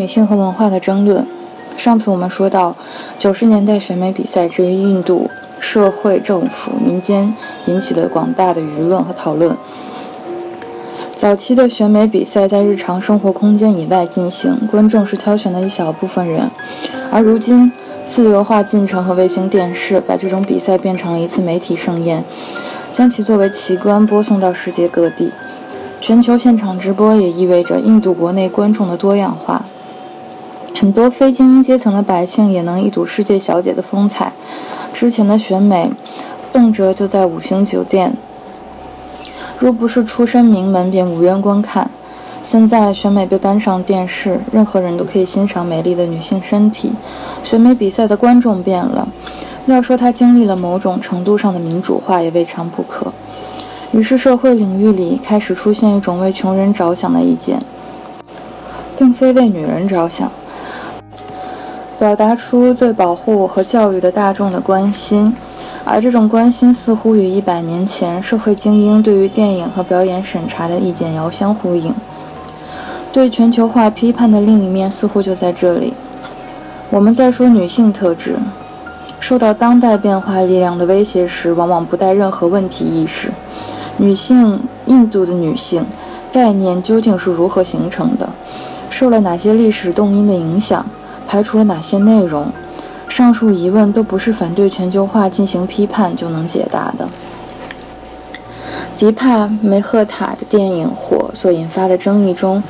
女性和文化的争论。上次我们说到，九十年代选美比赛至于印度社会、政府、民间引起了广大的舆论和讨论。早期的选美比赛在日常生活空间以外进行，观众是挑选的一小部分人，而如今自由化进程和卫星电视把这种比赛变成了一次媒体盛宴，将其作为奇观播送到世界各地。全球现场直播也意味着印度国内观众的多样化。很多非精英阶层的百姓也能一睹世界小姐的风采。之前的选美，动辄就在五星酒店，若不是出身名门，便无缘观看。现在选美被搬上电视，任何人都可以欣赏美丽的女性身体。选美比赛的观众变了，要说它经历了某种程度上的民主化，也未尝不可。于是社会领域里开始出现一种为穷人着想的意见，并非为女人着想。表达出对保护和教育的大众的关心，而这种关心似乎与一百年前社会精英对于电影和表演审查的意见遥相呼应。对全球化批判的另一面似乎就在这里。我们在说女性特质受到当代变化力量的威胁时，往往不带任何问题意识。女性，印度的女性概念究竟是如何形成的？受了哪些历史动因的影响？排除了哪些内容？上述疑问都不是反对全球化进行批判就能解答的。迪帕梅赫塔的电影《火》所引发的争议中，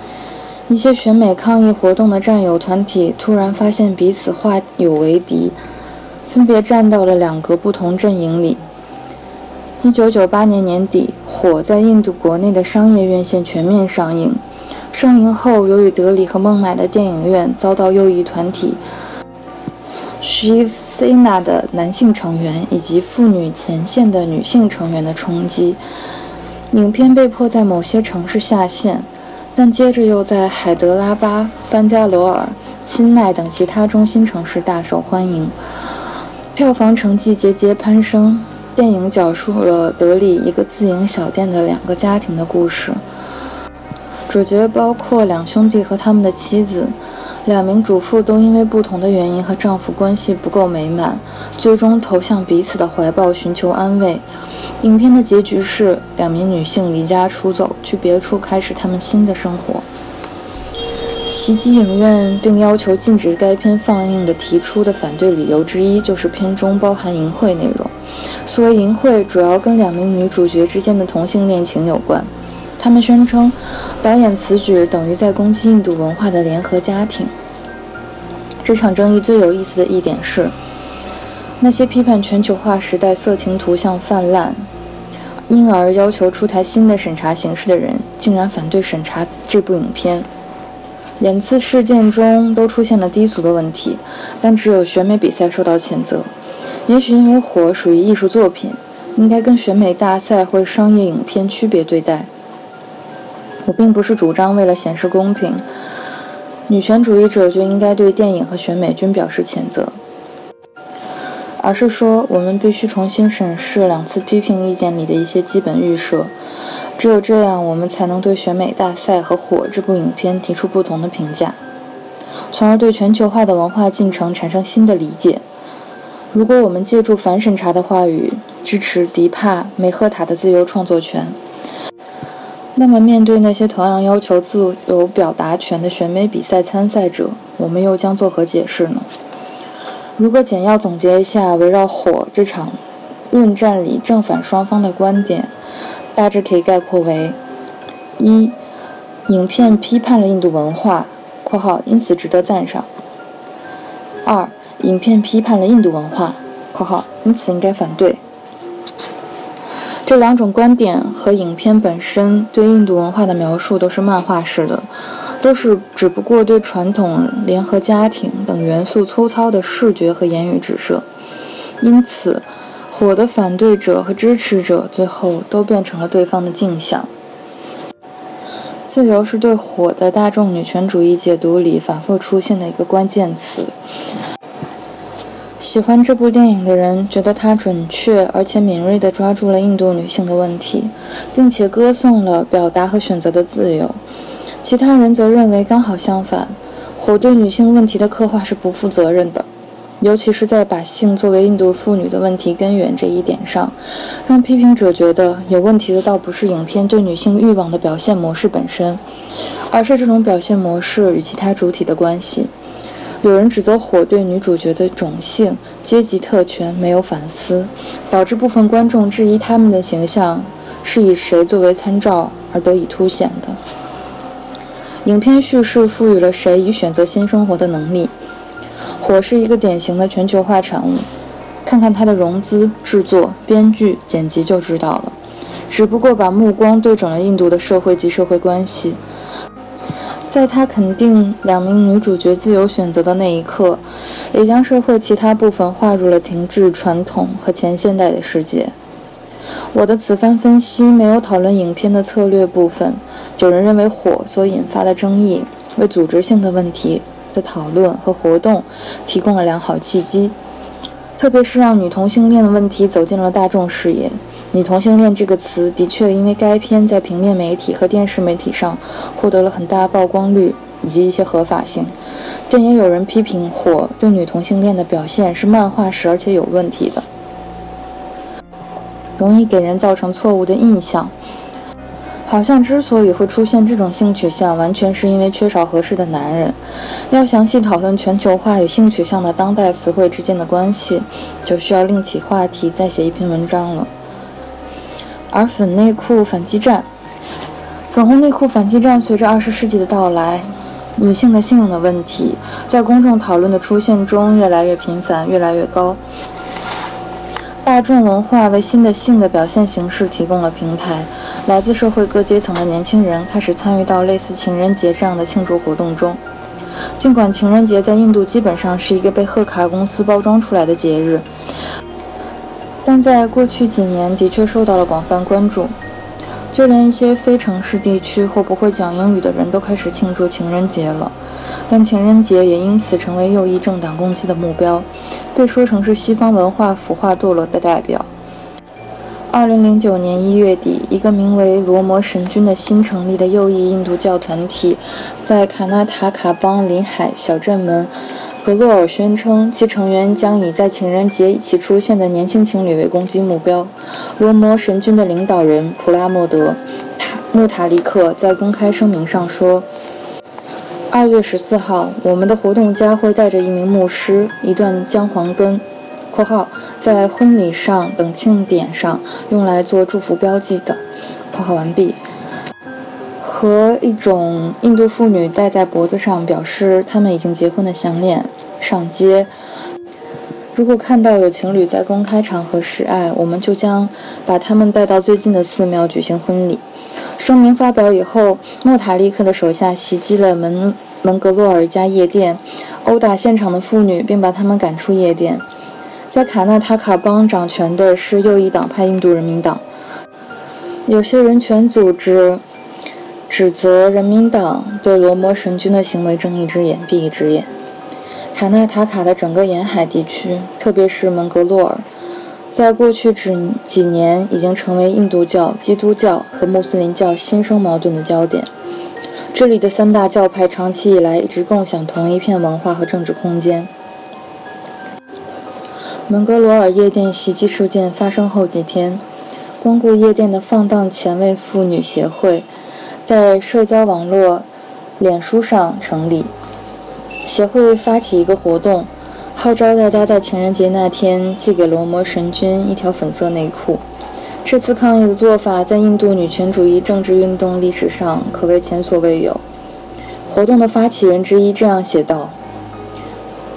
一些选美抗议活动的战友团体突然发现彼此化友为敌，分别站到了两个不同阵营里。一九九八年年底，《火》在印度国内的商业院线全面上映。上映后，由于德里和孟买的电影院遭到右翼团体 Shiv Sena 的男性成员以及妇女前线的女性成员的冲击，影片被迫在某些城市下线，但接着又在海德拉巴、班加罗尔、钦奈等其他中心城市大受欢迎，票房成绩节节攀升。电影讲述了德里一个自营小店的两个家庭的故事。主角包括两兄弟和他们的妻子，两名主妇都因为不同的原因和丈夫关系不够美满，最终投向彼此的怀抱寻求安慰。影片的结局是两名女性离家出走，去别处开始他们新的生活。袭击影院并要求禁止该片放映的提出的反对理由之一，就是片中包含淫秽内容。所谓淫秽，主要跟两名女主角之间的同性恋情有关。他们宣称，导演此举等于在攻击印度文化的联合家庭。这场争议最有意思的一点是，那些批判全球化时代色情图像泛滥，因而要求出台新的审查形式的人，竟然反对审查这部影片。两次事件中都出现了低俗的问题，但只有选美比赛受到谴责。也许因为《火》属于艺术作品，应该跟选美大赛或商业影片区别对待。我并不是主张为了显示公平，女权主义者就应该对电影和选美均表示谴责，而是说我们必须重新审视两次批评意见里的一些基本预设，只有这样，我们才能对选美大赛和《火》这部影片提出不同的评价，从而对全球化的文化进程产生新的理解。如果我们借助反审查的话语支持迪帕梅赫塔的自由创作权。那么，面对那些同样要求自由表达权的选美比赛参赛者，我们又将作何解释呢？如果简要总结一下围绕《火》这场论战里正反双方的观点，大致可以概括为：一、影片批判了印度文化（括号因此值得赞赏）；二、影片批判了印度文化（括号因此应该反对）。这两种观点和影片本身对印度文化的描述都是漫画式的，都是只不过对传统联合家庭等元素粗糙的视觉和言语指涉。因此，火的反对者和支持者最后都变成了对方的镜像。自由是对火的大众女权主义解读里反复出现的一个关键词。喜欢这部电影的人觉得它准确而且敏锐地抓住了印度女性的问题，并且歌颂了表达和选择的自由。其他人则认为刚好相反，火对女性问题的刻画是不负责任的。尤其是在把性作为印度妇女的问题根源这一点上，让批评者觉得有问题的倒不是影片对女性欲望的表现模式本身，而是这种表现模式与其他主体的关系。有人指责火对女主角的种姓、阶级特权没有反思，导致部分观众质疑他们的形象是以谁作为参照而得以凸显的。影片叙事赋予了谁以选择新生活的能力。火是一个典型的全球化产物，看看它的融资、制作、编剧、剪辑就知道了。只不过把目光对准了印度的社会及社会关系，在他肯定两名女主角自由选择的那一刻，也将社会其他部分划入了停滞、传统和前现代的世界。我的此番分析没有讨论影片的策略部分，有人认为火所引发的争议为组织性的问题。的讨论和活动提供了良好契机，特别是让女同性恋的问题走进了大众视野。女同性恋这个词的确因为该片在平面媒体和电视媒体上获得了很大曝光率以及一些合法性，但也有人批评火对女同性恋的表现是漫画式而且有问题的，容易给人造成错误的印象。好像之所以会出现这种性取向，完全是因为缺少合适的男人。要详细讨论全球化与性取向的当代词汇之间的关系，就需要另起话题，再写一篇文章了。而粉内裤反击战、粉红内裤反击战，随着二十世纪的到来，女性的性的问题在公众讨论的出现中越来越频繁，越来越高。大众文化为新的性的表现形式提供了平台，来自社会各阶层的年轻人开始参与到类似情人节这样的庆祝活动中。尽管情人节在印度基本上是一个被贺卡公司包装出来的节日，但在过去几年的确受到了广泛关注。就连一些非城市地区或不会讲英语的人都开始庆祝情人节了，但情人节也因此成为右翼政党攻击的目标，被说成是西方文化腐化堕落的代表。二零零九年一月底，一个名为“罗摩神君”的新成立的右翼印度教团体，在卡纳塔卡邦临海小镇门。格洛尔宣称，其成员将以在情人节一起出现的年轻情侣为攻击目标。罗摩神君的领导人普拉莫德·穆塔利克在公开声明上说：“二月十四号，我们的活动家会带着一名牧师、一段姜黄根（括号在婚礼上等庆典上用来做祝福标记的）（括号完毕）和一种印度妇女戴在脖子上，表示他们已经结婚的项链。”上街。如果看到有情侣在公开场合示爱，我们就将把他们带到最近的寺庙举行婚礼。声明发表以后，莫塔利克的手下袭击了门门格洛尔一家夜店，殴打现场的妇女，并把他们赶出夜店。在卡纳塔卡邦掌权的是右翼党派印度人民党。有些人权组织指责人民党对罗摩神君的行为睁一只眼闭一只眼。卡纳塔卡的整个沿海地区，特别是蒙格洛尔，在过去几几年已经成为印度教、基督教和穆斯林教新生矛盾的焦点。这里的三大教派长期以来一直共享同一片文化和政治空间。蒙格罗尔夜店袭击事件发生后几天，光顾夜店的放荡前卫妇女协会，在社交网络脸书上成立。协会发起一个活动，号召大家在情人节那天寄给罗摩神君一条粉色内裤。这次抗议的做法在印度女权主义政治运动历史上可谓前所未有。活动的发起人之一这样写道：“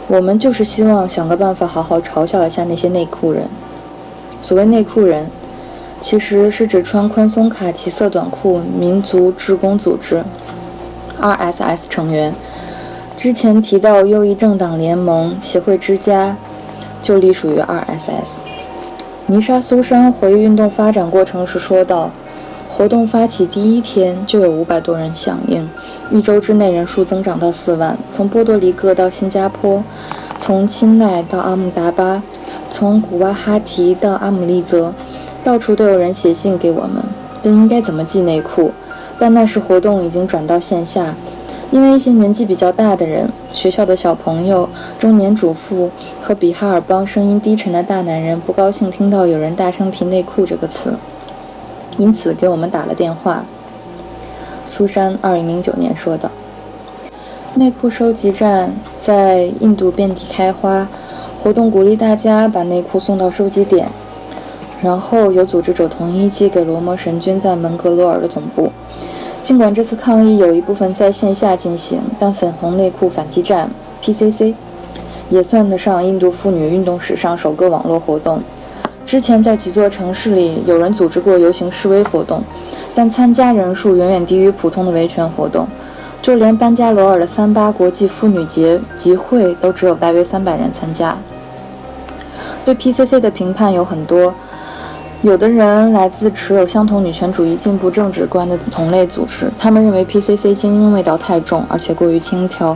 我们就是希望想个办法好好嘲笑一下那些内裤人。所谓内裤人，其实是指穿宽松卡其色短裤民族职工组织 （RSS） 成员。之前提到右翼政党联盟协会之家，就隶属于 RSS。尼莎苏珊回忆运动发展过程时说道：“活动发起第一天就有五百多人响应，一周之内人数增长到四万。从波多黎各到新加坡，从钦奈到阿姆达巴，从古瓦哈提到阿姆利则，到处都有人写信给我们，问应该怎么系内裤。但那时活动已经转到线下。”因为一些年纪比较大的人、学校的小朋友、中年主妇和比哈尔邦声音低沉的大男人不高兴听到有人大声提“内裤”这个词，因此给我们打了电话。苏珊二零零九年说的。内裤收集站在印度遍地开花，活动鼓励大家把内裤送到收集点，然后有组织者统一寄给罗摩神君在门格罗尔的总部。尽管这次抗议有一部分在线下进行，但粉红内裤反击战 （PCC） 也算得上印度妇女运动史上首个网络活动。之前在几座城市里有人组织过游行示威活动，但参加人数远远低于普通的维权活动。就连班加罗尔的三八国际妇女节集会都只有大约三百人参加。对 PCC 的评判有很多。有的人来自持有相同女权主义进步政治观的同类组织，他们认为 PCC 精英味道太重，而且过于轻佻；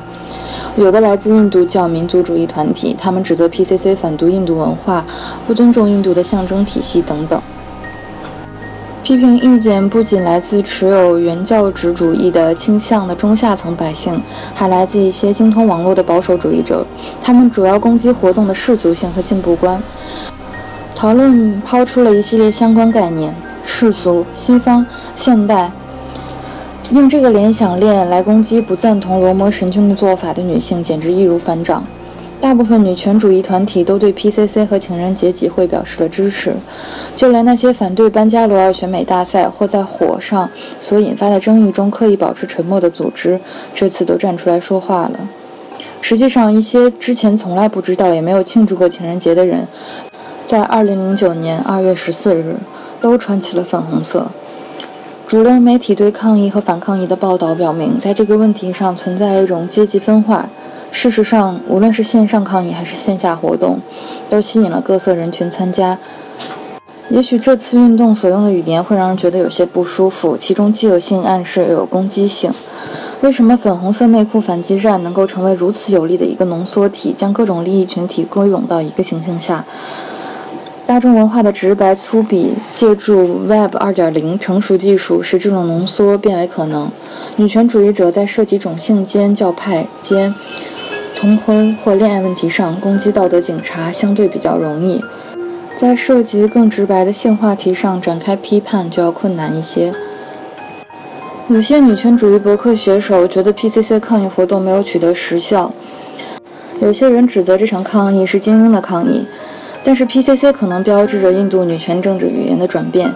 有的来自印度教民族主义团体，他们指责 PCC 反毒印度文化，不尊重印度的象征体系等等。批评意见不仅来自持有原教旨主义的倾向的中下层百姓，还来自一些精通网络的保守主义者，他们主要攻击活动的世俗性和进步观。讨论抛出了一系列相关概念：世俗、西方、现代。用这个联想链来攻击不赞同罗摩神君的做法的女性，简直易如反掌。大部分女权主义团体都对 PCC 和情人节集会表示了支持，就连那些反对班加罗尔选美大赛或在火上所引发的争议中刻意保持沉默的组织，这次都站出来说话了。实际上，一些之前从来不知道也没有庆祝过情人节的人。在二零零九年二月十四日，都穿起了粉红色。主流媒体对抗议和反抗议的报道表明，在这个问题上存在一种阶级分化。事实上，无论是线上抗议还是线下活动，都吸引了各色人群参加。也许这次运动所用的语言会让人觉得有些不舒服，其中既有性暗示又有攻击性。为什么粉红色内裤反击战能够成为如此有力的一个浓缩体，将各种利益群体归拢到一个形象下？大众文化的直白粗鄙，借助 Web 2.0成熟技术，使这种浓缩变为可能。女权主义者在涉及种姓间、教派间、同婚或恋爱问题上攻击道德警察相对比较容易，在涉及更直白的性话题上展开批判就要困难一些。有些女权主义博客写手觉得 PCC 抗议活动没有取得实效，有些人指责这场抗议是精英的抗议。但是 PCC 可能标志着印度女权政治语言的转变，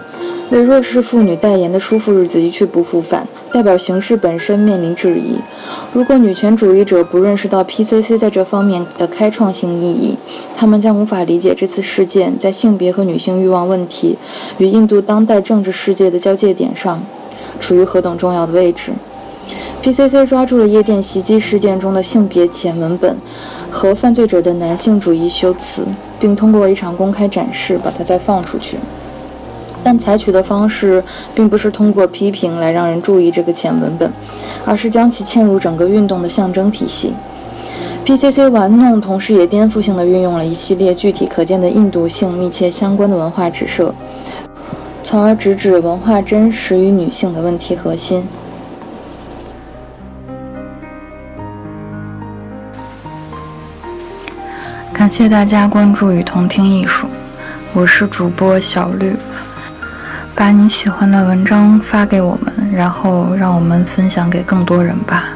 为弱势妇女代言的舒服日子一去不复返，代表形式本身面临质疑。如果女权主义者不认识到 PCC 在这方面的开创性意义，他们将无法理解这次事件在性别和女性欲望问题与印度当代政治世界的交界点上处于何等重要的位置。PCC 抓住了夜店袭击事件中的性别前文本和犯罪者的男性主义修辞。并通过一场公开展示把它再放出去，但采取的方式并不是通过批评来让人注意这个浅文本，而是将其嵌入整个运动的象征体系。PCC 玩弄，同时也颠覆性地运用了一系列具体可见的印度性密切相关的文化指涉，从而直指文化真实与女性的问题核心。感谢大家关注与同听艺术，我是主播小绿。把你喜欢的文章发给我们，然后让我们分享给更多人吧。